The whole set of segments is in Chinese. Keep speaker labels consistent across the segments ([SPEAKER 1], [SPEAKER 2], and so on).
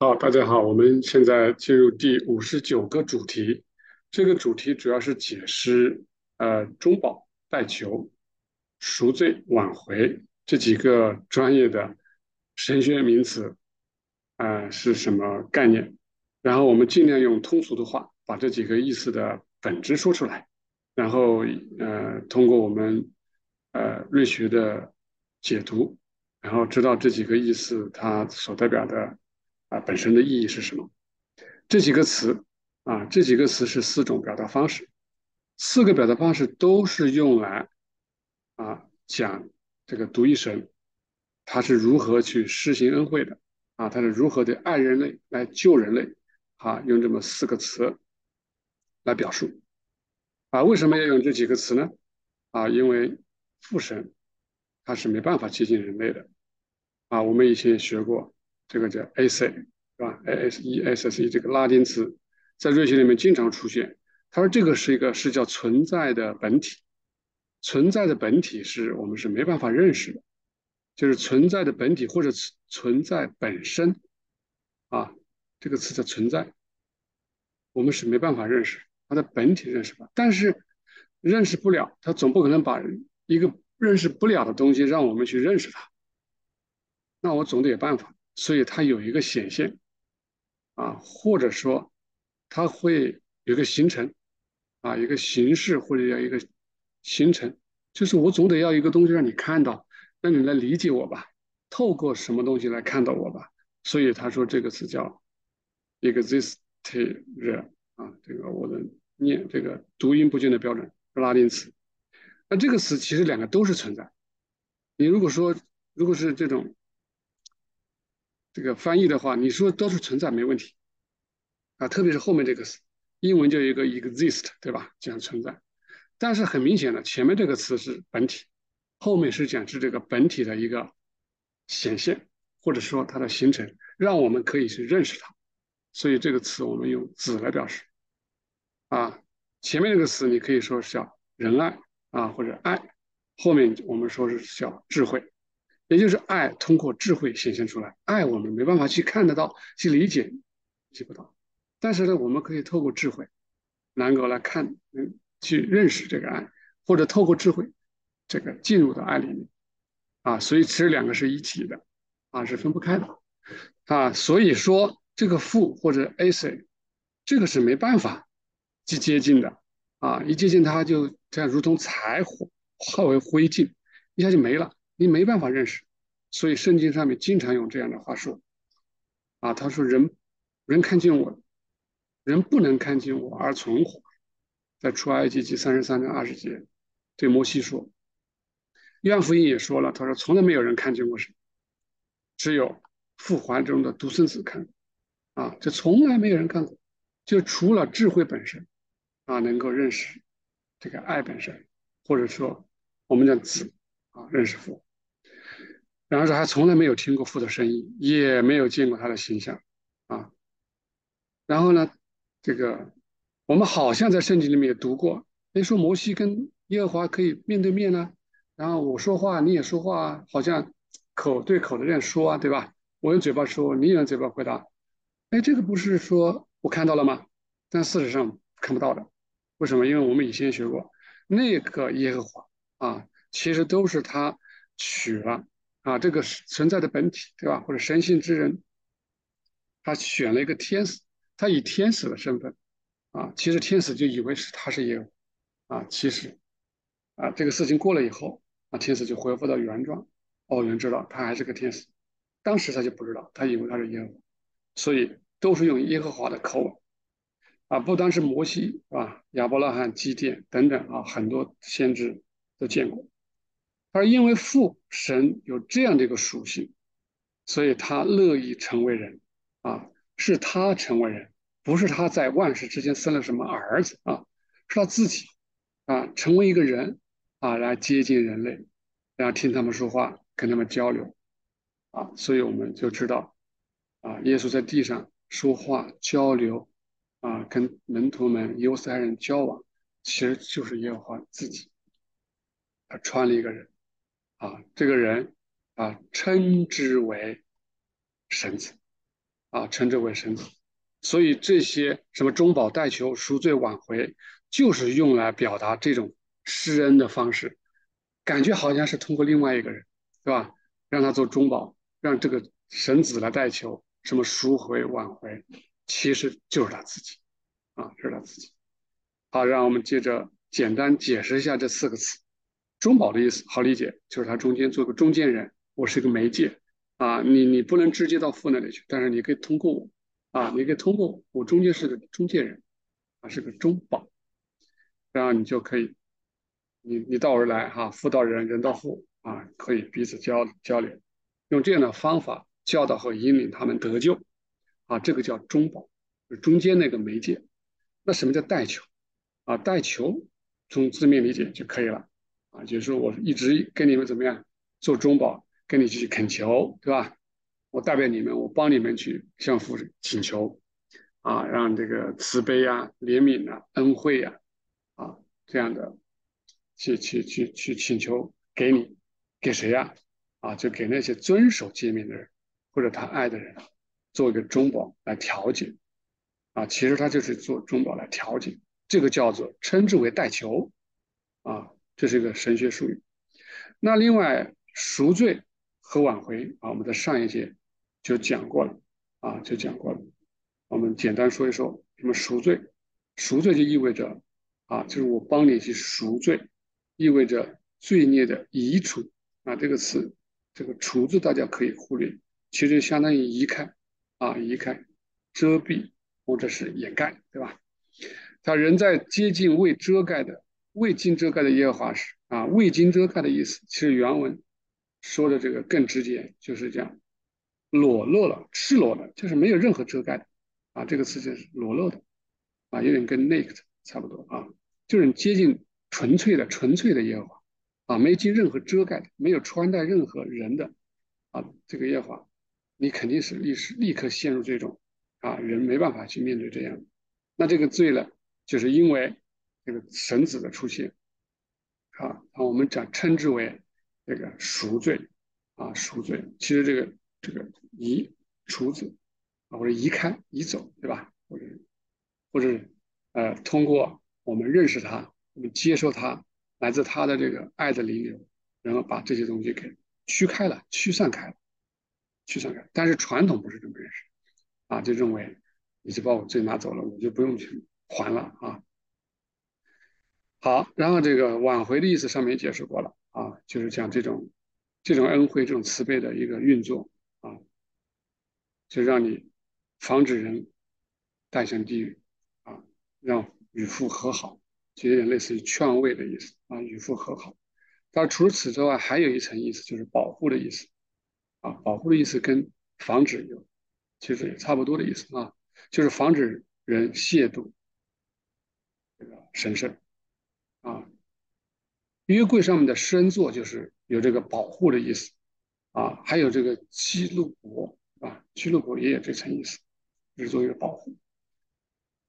[SPEAKER 1] 好，大家好，我们现在进入第五十九个主题。这个主题主要是解释呃中保、代求、赎罪、挽回这几个专业的神学名词，呃是什么概念？然后我们尽量用通俗的话把这几个意思的本质说出来，然后呃通过我们呃瑞学的解读，然后知道这几个意思它所代表的。啊，本身的意义是什么？这几个词啊，这几个词是四种表达方式，四个表达方式都是用来啊讲这个独一神他是如何去施行恩惠的啊，他是如何的爱人类来救人类啊，用这么四个词来表述啊。为什么要用这几个词呢？啊，因为父神他是没办法接近人类的啊。我们以前也学过。这个叫 a s 是吧？a s e s s e 这个拉丁词在瑞学里面经常出现。他说这个是一个是叫存在的本体，存在的本体是我们是没办法认识的，就是存在的本体或者存在本身啊，这个词的存在，我们是没办法认识它的本体认识吧？但是认识不了，他总不可能把一个认识不了的东西让我们去认识它，那我总得有办法。所以它有一个显现，啊，或者说它会有个形成，啊，一个形式或者要一个形成，就是我总得要一个东西让你看到，让你来理解我吧，透过什么东西来看到我吧。所以他说这个词叫 exister，啊，这个我的念这个读音不见的标准拉丁词。那这个词其实两个都是存在。你如果说如果是这种。这个翻译的话，你说都是存在没问题啊，特别是后面这个词，英文就有一个 exist，对吧？讲存在，但是很明显的，前面这个词是本体，后面是讲是这个本体的一个显现，或者说它的形成，让我们可以去认识它。所以这个词我们用子来表示啊，前面这个词你可以说是叫仁爱啊，或者爱，后面我们说是叫智慧。也就是爱通过智慧显现出来，爱我们没办法去看得到、去理解、记不到，但是呢，我们可以透过智慧，能够来看、嗯，去认识这个爱，或者透过智慧，这个进入到爱里面，啊，所以其实两个是一体的，啊，是分不开的，啊，所以说这个父或者 AC，这个是没办法去接近的，啊，一接近它就这样如同柴火化为灰烬，一下就没了。你没办法认识，所以圣经上面经常用这样的话说，啊，他说人，人看见我，人不能看见我而存活，在出埃及记三十三章二十节，对摩西说，约翰福音也说了，他说从来没有人看见过神，只有父怀中的独生子看，啊，这从来没有人看过，就除了智慧本身，啊，能够认识这个爱本身，或者说我们讲子，啊，认识父。然后说还从来没有听过父的声音，也没有见过他的形象，啊。然后呢，这个我们好像在圣经里面也读过，哎，说摩西跟耶和华可以面对面呢，然后我说话你也说话，好像口对口的这样说啊，对吧？我用嘴巴说，你也用嘴巴回答，哎，这个不是说我看到了吗？但事实上看不到的，为什么？因为我们以前学过，那个耶和华啊，其实都是他取了。啊，这个存在的本体，对吧？或者神性之人，他选了一个天使，他以天使的身份，啊，其实天使就以为是他是耶和啊，其实，啊，这个事情过了以后，啊，天使就恢复到原状，哦，原知道他还是个天使，当时他就不知道，他以为他是耶和，所以都是用耶和华的口吻，啊，不单是摩西，是吧？亚伯拉罕、基甸等等啊，很多先知都见过。而因为父神有这样的一个属性，所以他乐意成为人啊，是他成为人，不是他在万事之间生了什么儿子啊，是他自己啊成为一个人啊来接近人类，然后听他们说话，跟他们交流啊，所以我们就知道啊，耶稣在地上说话交流啊，跟门徒们犹太人交往，其实就是耶和华自己，他穿了一个人。啊，这个人啊，称之为神子啊，称之为神子。所以这些什么中保代求、赎罪挽回，就是用来表达这种施恩的方式，感觉好像是通过另外一个人，对吧？让他做中保，让这个神子来代求，什么赎回挽回，其实就是他自己，啊，是他自己。好，让我们接着简单解释一下这四个词。中保的意思好理解，就是他中间做个中间人，我是一个媒介啊，你你不能直接到父那里去，但是你可以通过我啊，你可以通过我，我中间是个中介人啊，是个中保，这样你就可以，你你到而来哈，父到人，人到父啊，可以彼此交交流，用这样的方法教导和引领他们得救啊，这个叫中保，中间那个媒介。那什么叫代求啊？代求从字面理解就可以了。啊，就是说我一直跟你们怎么样做中保，跟你去恳求，对吧？我代表你们，我帮你们去向父请求，啊，让这个慈悲啊、怜悯啊、恩惠啊，啊，这样的去去去去请求给你，给谁呀？啊，就给那些遵守诫命的人或者他爱的人，做一个中保来调解，啊，其实他就是做中保来调解，这个叫做称之为代求，啊。这是一个神学术语。那另外赎罪和挽回啊，我们在上一节就讲过了啊，就讲过了。我们简单说一说什么赎罪。赎罪就意味着啊，就是我帮你去赎罪，意味着罪孽的移除啊。这个词，这个除字大家可以忽略，其实相当于移开啊，移开、遮蔽或者是掩盖，对吧？他人在接近未遮盖的。未经遮盖的耶和华是啊，未经遮盖的意思，其实原文说的这个更直接，就是这样，裸露了，赤裸的，就是没有任何遮盖的啊，这个词就是裸露的啊，有点跟 naked 差不多啊，就是接近纯粹的、纯粹的耶和华啊，没经任何遮盖的，没有穿戴任何人的啊，这个耶和华，你肯定是立时立刻陷入这种啊，人没办法去面对这样，那这个罪呢，就是因为。这个神子的出现，啊，那我们讲称之为这个赎罪，啊，赎罪。其实这个这个移除子啊，或者移开、移走，对吧？或者或者呃，通过我们认识他，我们接受他，来自他的这个爱的灵流，然后把这些东西给驱开了、驱散开了、驱散开。但是传统不是这么认识，啊，就认为你就把我罪拿走了，我就不用去还了啊。好，然后这个挽回的意思上面解释过了啊，就是讲这种这种恩惠、这种慈悲的一个运作啊，就让你防止人带向地狱啊，让与父和好，就有点类似于劝慰的意思啊，与父和好。但除此之外，还有一层意思，就是保护的意思啊，保护的意思跟防止有其实也差不多的意思啊，就是防止人亵渎这个神圣。啊，约柜上面的施恩座就是有这个保护的意思啊，还有这个基路伯啊，基路伯也有这层意思，是作为保护。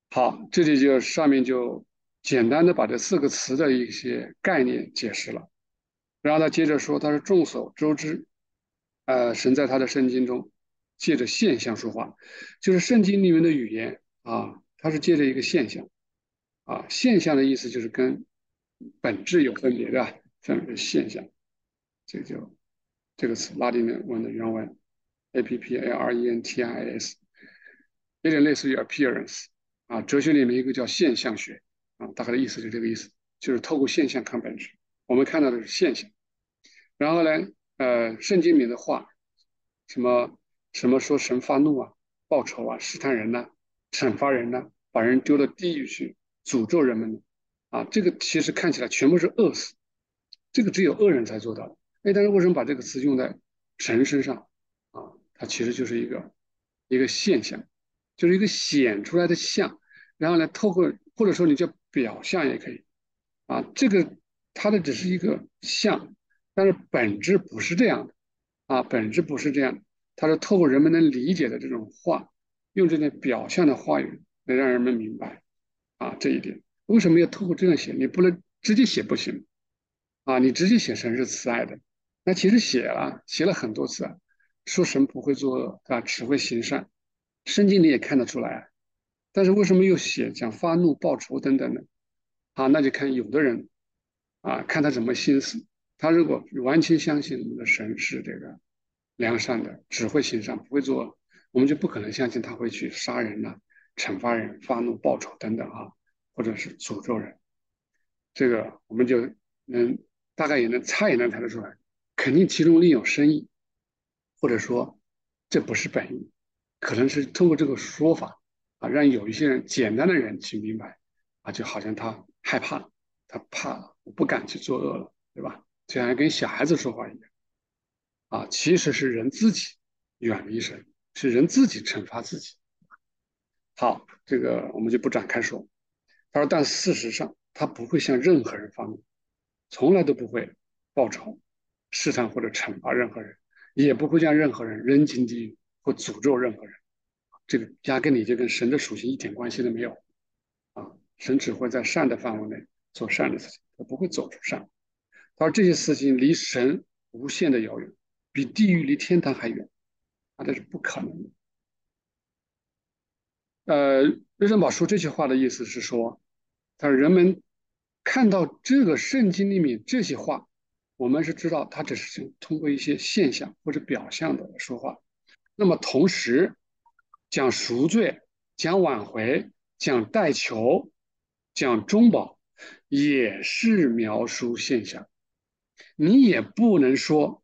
[SPEAKER 1] 好，这里就上面就简单的把这四个词的一些概念解释了，然后他接着说，他是众所周知，呃，神在他的圣经中借着现象说话，就是圣经里面的语言啊，它是借着一个现象啊，现象的意思就是跟。本质有分别的这样一个现象，这就这个词拉丁文的原文，a p p a r e n t i s，有点类似于 appearance 啊，哲学里面一个叫现象学啊，大概的意思就这个意思，就是透过现象看本质。我们看到的是现象，然后呢，呃，圣经里面的话，什么什么说神发怒啊，报仇啊，试探人呐，惩罚人呐，把人丢到地狱去，诅咒人们。啊，这个其实看起来全部是饿死，这个只有恶人才做到的。哎，但是为什么把这个词用在神身上？啊，它其实就是一个一个现象，就是一个显出来的像。然后呢，透过或者说你叫表象也可以。啊，这个它的只是一个像，但是本质不是这样的。啊，本质不是这样的，它是透过人们能理解的这种话，用这些表象的话语来让人们明白。啊，这一点。为什么要透过这样写？你不能直接写不行啊！你直接写神是慈爱的，那其实写了写了很多次，说神不会作恶啊，只会行善圣经里也看得出来。但是为什么又写讲发怒报仇等等呢？啊，那就看有的人啊，看他怎么心思。他如果完全相信我们的神是这个良善的，只会行善，不会做，我们就不可能相信他会去杀人呐、惩罚人、发怒报仇等等啊，或者是诅咒人。这个我们就能大概也能猜也能猜得出来，肯定其中另有深意，或者说这不是本意，可能是通过这个说法啊，让有一些人简单的人去明白啊，就好像他害怕，他怕了，我不敢去作恶了，对吧？就像跟小孩子说话一样，啊，其实是人自己远离神，是人自己惩罚自己。好，这个我们就不展开说。他说，但事实上他不会向任何人发怒，从来都不会报仇、试探或者惩罚任何人，也不会将任何人扔进地狱或诅咒任何人。这个压根你就跟神的属性一点关系都没有。啊，神只会在善的范围内做善的事情，他不会走出善。他说这些事情离神无限的遥远，比地狱离天堂还远，啊，这是不可能的。呃，瑞珍宝说这句话的意思是说，他说人们看到这个圣经里面这些话，我们是知道他只是通过一些现象或者表象的说话。那么同时讲赎罪、讲挽回、讲代求、讲中保，也是描述现象。你也不能说，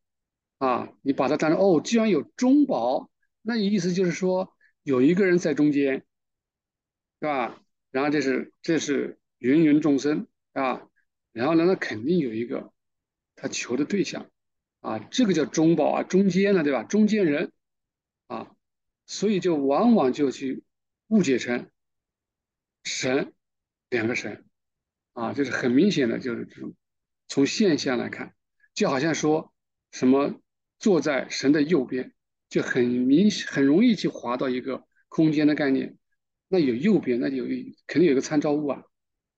[SPEAKER 1] 啊，你把它当成哦，既然有中保，那你意思就是说有一个人在中间，是吧？然后这是这是芸芸众生啊，然后呢，那肯定有一个他求的对象，啊，这个叫中保啊，中间了，对吧？中间人，啊，所以就往往就去误解成神两个神，啊，就是很明显的就是这种。从现象来看，就好像说什么坐在神的右边，就很明很容易去滑到一个空间的概念。那有右边，那就有肯定有个参照物啊，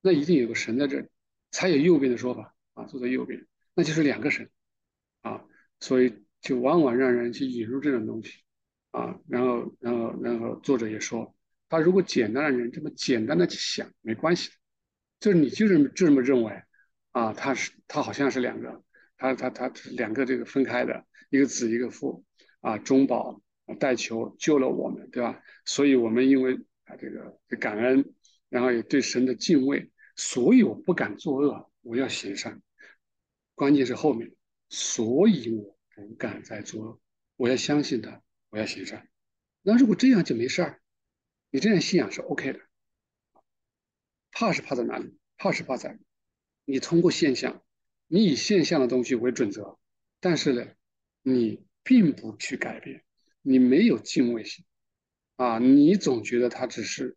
[SPEAKER 1] 那一定有个神在这里，才有右边的说法啊。坐在右边，那就是两个神啊，所以就往往让人去引入这种东西啊。然后，然后，然后作者也说，他如果简单的人这么简单的去想，没关系，就是你就这么就这么认为。啊，他是他好像是两个，他他他两个这个分开的，一个子一个父啊，中保带球救了我们，对吧？所以我们因为啊这个感恩，然后也对神的敬畏，所以我不敢作恶，我要行善。关键是后面，所以我不敢再作恶，我要相信他，我要行善。那如果这样就没事儿，你这样信仰是 OK 的。怕是怕在哪里？怕是怕在。你通过现象，你以现象的东西为准则，但是呢，你并不去改变，你没有敬畏心，啊，你总觉得他只是，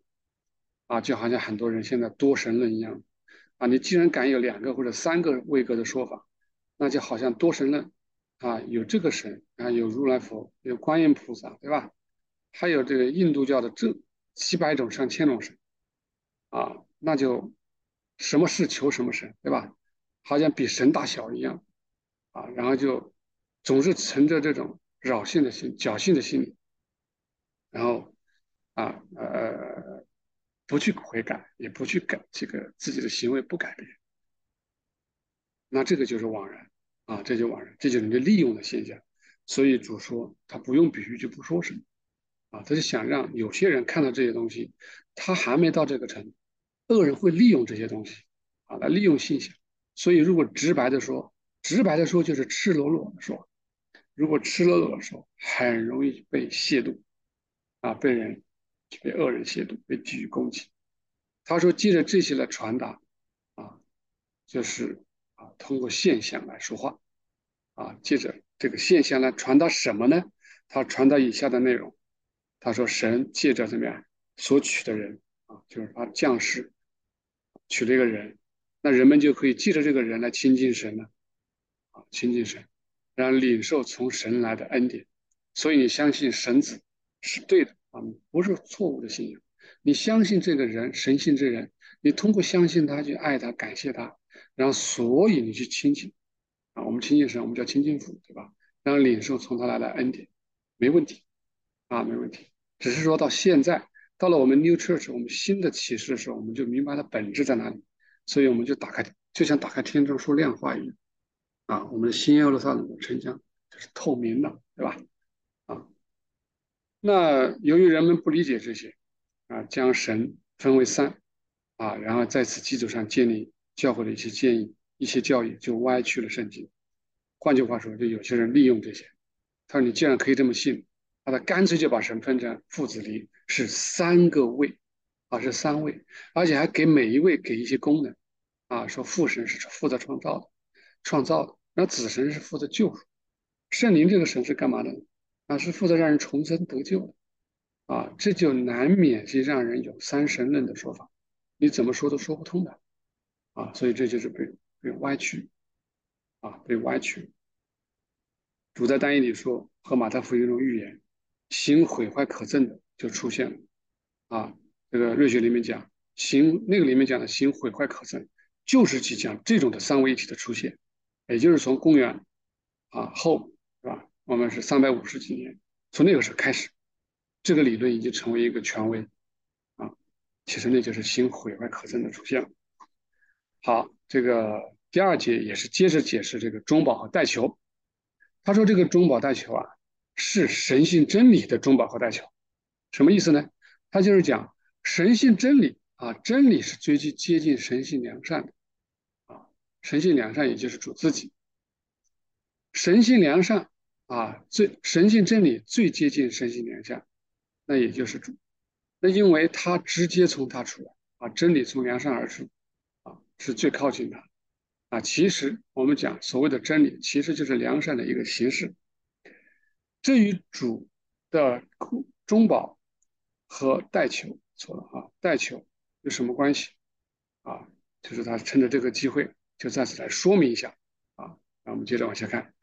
[SPEAKER 1] 啊，就好像很多人现在多神论一样，啊，你既然敢有两个或者三个位格的说法，那就好像多神论，啊，有这个神，啊，有如来佛，有观音菩萨，对吧？还有这个印度教的这几百种上千种神，啊，那就。什么事求什么神，对吧？好像比神大小一样，啊，然后就总是存着这种扰性的心、侥幸的心理，然后啊呃不去悔改，也不去改这个自己的行为不改变，那这个就是枉然啊，这就枉然，这就是你利用的现象。所以主说他不用比喻就不说什么，啊，他就想让有些人看到这些东西，他还没到这个程度。恶人会利用这些东西，啊，来利用现象。所以，如果直白的说，直白的说就是赤裸裸的说，如果赤裸裸的说，很容易被亵渎，啊，被人被恶人亵渎，被给予攻击。他说，借着这些来传达，啊，就是啊，通过现象来说话，啊，借着这个现象来传达什么呢？他传达以下的内容。他说，神借着怎么样所取的人，啊，就是他将士。取了一个人，那人们就可以借着这个人来亲近神了，啊，亲近神，然后领受从神来的恩典。所以你相信神子是对的啊，不是错误的信仰。你相信这个人，神性之人，你通过相信他去爱他、感谢他，然后所以你去亲近啊，我们亲近神，我们叫亲近父，对吧？然后领受从他来的恩典，没问题啊，没问题。只是说到现在，到了我们 New Church，我们新的启示的时候，我们就明白了本质在哪里，所以我们就打开，就像打开天窗说亮话一样，啊，我们的新耶路撒冷的城墙就是透明的，对吧？那由于人们不理解这些，啊，将神分为三，啊，然后在此基础上建立教会的一些建议、一些教义，就歪曲了圣经。换句话说，就有些人利用这些，他说你既然可以这么信。那他干脆就把神分成父子离，是三个位，啊是三位，而且还给每一位给一些功能，啊说父神是负责创造的，创造的，那子神是负责救赎，圣灵这个神是干嘛的呢？啊是负责让人重生得救的，啊这就难免是让人有三神论的说法，你怎么说都说不通的，啊所以这就是被被歪曲，啊被歪曲。主在单一里说和马太福音中预言。行毁坏可憎的就出现了，啊，这个瑞学里面讲行那个里面讲的行毁坏可憎，就是即将这种的三位一体的出现，也就是从公元啊后？我们是三百五十几年，从那个时候开始，这个理论已经成为一个权威，啊，其实那就是新毁坏可憎的出现了。好，这个第二节也是接着解释这个中保和代求，他说这个中保代求啊。是神性真理的中保和代求，什么意思呢？他就是讲神性真理啊，真理是最接接近神性良善的啊，神性良善也就是主自己，神性良善啊，最神性真理最接近神性良善，那也就是主，那因为他直接从他出来啊，真理从良善而出啊，是最靠近他啊。其实我们讲所谓的真理，其实就是良善的一个形式。这与主的中保和代求错了啊，代求有什么关系啊？就是他趁着这个机会，就再次来说明一下啊。那我们接着往下看，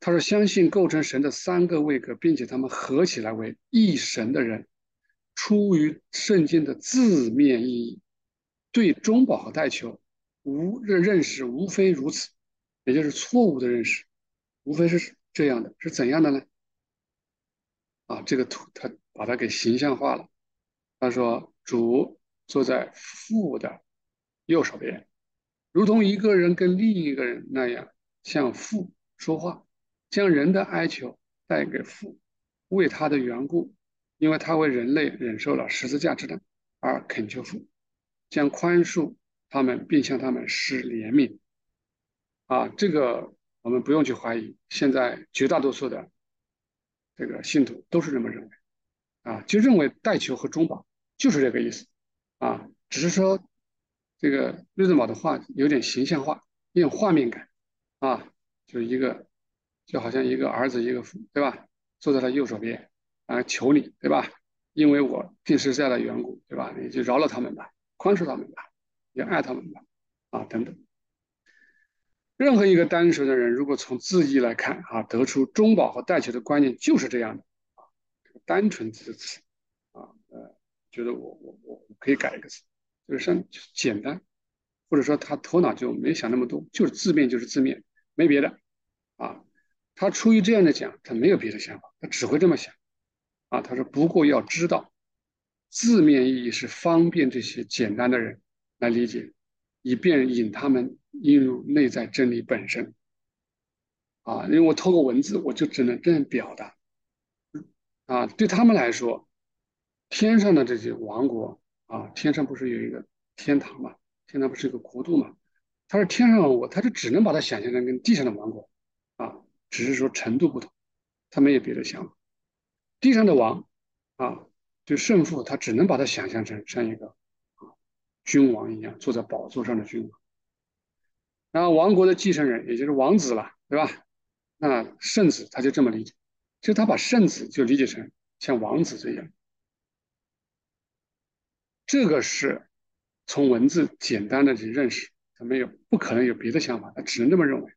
[SPEAKER 1] 他说：“相信构成神的三个位格，并且他们合起来为一神的人，出于圣经的字面意义，对中保和代求无认认识，无非如此，也就是错误的认识，无非是这样的，是怎样的呢？”啊，这个图他把它给形象化了。他说：“主坐在父的右手边，如同一个人跟另一个人那样向父说话，将人的哀求带给父，为他的缘故，因为他为人类忍受了十字架之难，而恳求父将宽恕他们，并向他们施怜悯。”啊，这个我们不用去怀疑，现在绝大多数的。这个信徒都是这么认为，啊，就认为代求和中保就是这个意思，啊，只是说这个瑞德堡的话有点形象化，有点画面感，啊，就是一个就好像一个儿子一个父，对吧？坐在他右手边，啊，求你，对吧？因为我定是这样的缘故，对吧？你就饶了他们吧，宽恕他们吧，也爱他们吧，啊，等等。任何一个单纯的人，如果从字义来看，啊，得出中保和代求的观念就是这样的，啊，单纯字词，啊，呃，觉得我我我可以改一个字，就是像简单，或者说他头脑就没想那么多，就是字面就是字面，没别的，啊，他出于这样的讲，他没有别的想法，他只会这么想，啊，他说不过要知道，字面意义是方便这些简单的人来理解。以便引他们引入内在真理本身，啊，因为我透过文字，我就只能这样表达，啊，对他们来说，天上的这些王国，啊，天上不是有一个天堂嘛？天堂不是一个国度嘛？他是天上我，他就只能把它想象成跟地上的王国，只是说程度不同，他没有别的想法。地上的王，啊，就圣父，他只能把它想象成像一个。君王一样坐在宝座上的君王，然后王国的继承人也就是王子了，对吧？那圣子他就这么理解，就他把圣子就理解成像王子这样。这个是从文字简单的去认识，他没有不可能有别的想法，他只能这么认为。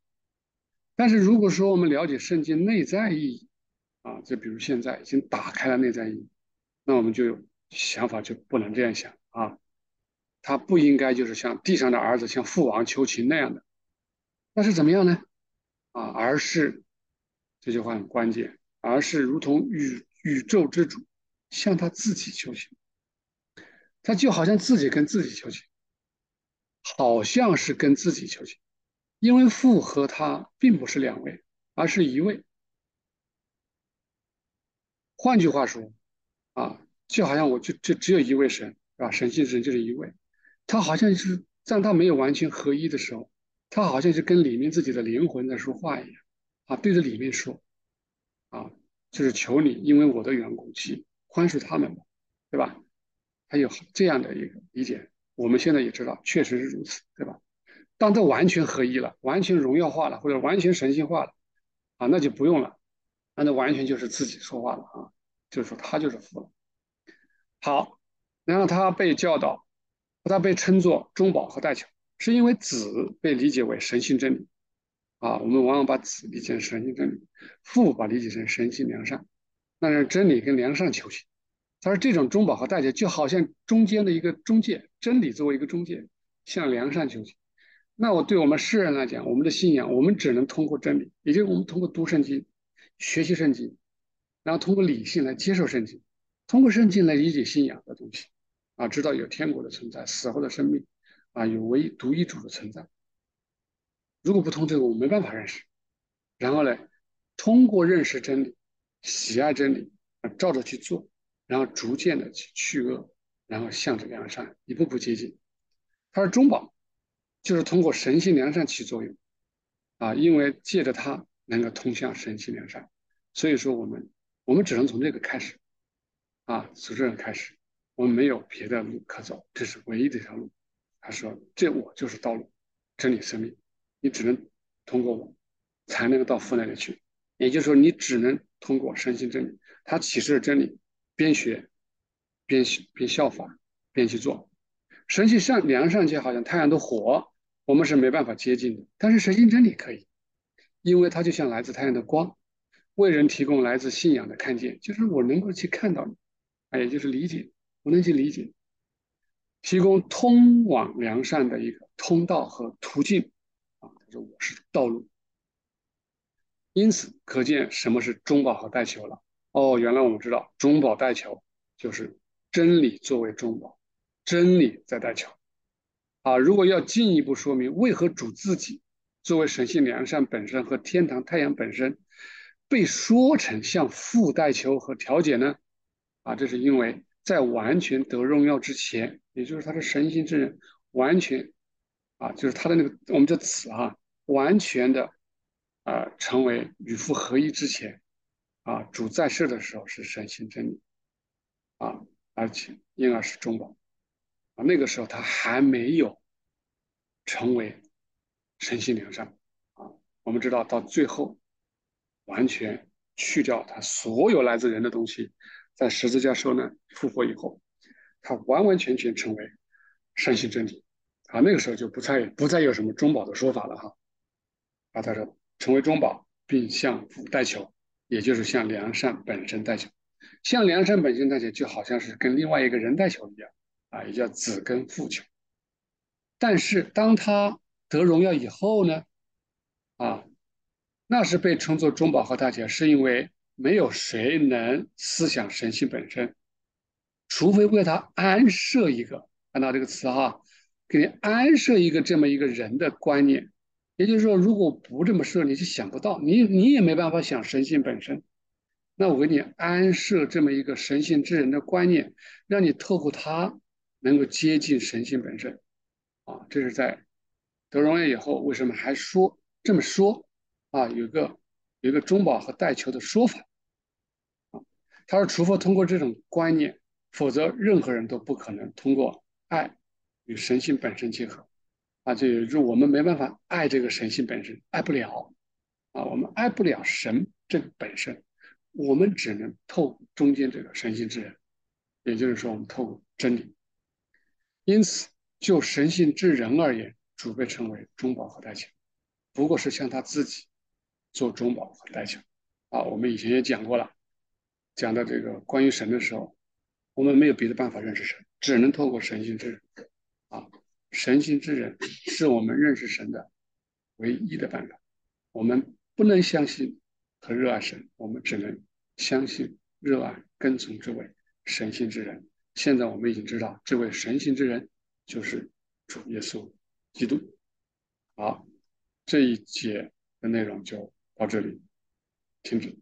[SPEAKER 1] 但是如果说我们了解圣经内在意义啊，就比如现在已经打开了内在意义，那我们就想法就不能这样想啊。他不应该就是像地上的儿子向父王求情那样的，那是怎么样呢？啊，而是这句话很关键，而是如同宇宇宙之主向他自己求情。他就好像自己跟自己求情，好像是跟自己求情，因为父和他并不是两位，而是一位。换句话说，啊，就好像我就就只有一位神，是吧？神性神就是一位，他好像是在他没有完全合一的时候，他好像是跟里面自己的灵魂在说话一样，啊，对着里面说，啊，就是求你，因为我的缘故去宽恕他们吧，对吧？他有这样的一个理解，我们现在也知道，确实是如此，对吧？当他完全合一了，完全荣耀化了，或者完全神性化了，啊，那就不用了。那那完全就是自己说话了啊，就是说他就是父了。好，然后他被教导，他被称作中保和代求，是因为子被理解为神性真理啊。我们往往把子理解成神性真理，父把理解成神性良善，那是真理跟良善求行。他说这种中保和代求就好像中间的一个中介，真理作为一个中介，向良善求行。那我对我们世人来讲，我们的信仰，我们只能通过真理，也就是我们通过读圣经。学习圣经，然后通过理性来接受圣经，通过圣经来理解信仰的东西，啊，知道有天国的存在，死后的生命，啊，有唯一独一主的存在。如果不通这个，我没办法认识。然后呢，通过认识真理，喜爱真理，啊，照着去做，然后逐渐的去去恶，然后向着良善一步步接近。它是中保，就是通过神性良善起作用，啊，因为借着它。能够通向神性良善，所以说我们我们只能从这个开始，啊，从这个开始，我们没有别的路可走，这是唯一的一条路。他说：“这我就是道路，真理、生命，你只能通过我，才能够到父那里去。也就是说，你只能通过神性真理，他启示的真理，边学边学边效法，边去做。神性善良善就好像太阳的火，我们是没办法接近的，但是神性真理可以。”因为它就像来自太阳的光，为人提供来自信仰的看见，就是我能够去看到你，哎，也就是理解，我能去理解，提供通往良善的一个通道和途径，啊，他说我是道路。因此可见什么是中保和代求了。哦，原来我们知道中保代求就是真理作为中保，真理在代求。啊，如果要进一步说明为何主自己。作为神性良善本身和天堂太阳本身，被说成像父代求和调解呢？啊，这是因为在完全得荣耀之前，也就是他的神性之人完全啊，就是他的那个我们这词啊，完全的啊成为与父合一之前啊，主在世的时候是神性真理啊，而且婴儿是中保，那个时候他还没有成为。诚心良善啊，我们知道到最后完全去掉他所有来自人的东西，在十字架受难复活以后，他完完全全成为善心真理啊，那个时候就不再不再有什么中保的说法了哈。啊，他说成为中保，并向父代求，也就是向良善本身代求，向良善本身代求，就好像是跟另外一个人代求一样啊，也叫子跟父求。但是当他得荣耀以后呢，啊，那是被称作中保和大姐，是因为没有谁能思想神性本身，除非为他安设一个，看到这个词哈，给你安设一个这么一个人的观念，也就是说，如果不这么设，你是想不到，你你也没办法想神性本身。那我给你安设这么一个神性之人的观念，让你透过他能够接近神性本身，啊，这是在。得荣耀以后，为什么还说这么说啊？有个有个中保和代求的说法啊。他说，除非通过这种观念，否则任何人都不可能通过爱与神性本身结合啊。就是我们没办法爱这个神性本身，爱不了啊。我们爱不了神这个本身，我们只能透中间这个神性之人，也就是说，我们透过真理。因此，就神性之人而言。主被称为中保和代求，不过是向他自己做中保和代求啊。我们以前也讲过了，讲到这个关于神的时候，我们没有别的办法认识神，只能透过神性之人啊。神性之人是我们认识神的唯一的办法。我们不能相信和热爱神，我们只能相信、热爱、跟从这位神性之人。现在我们已经知道，这位神行之人就是主耶稣基督。好，这一节的内容就到这里停止。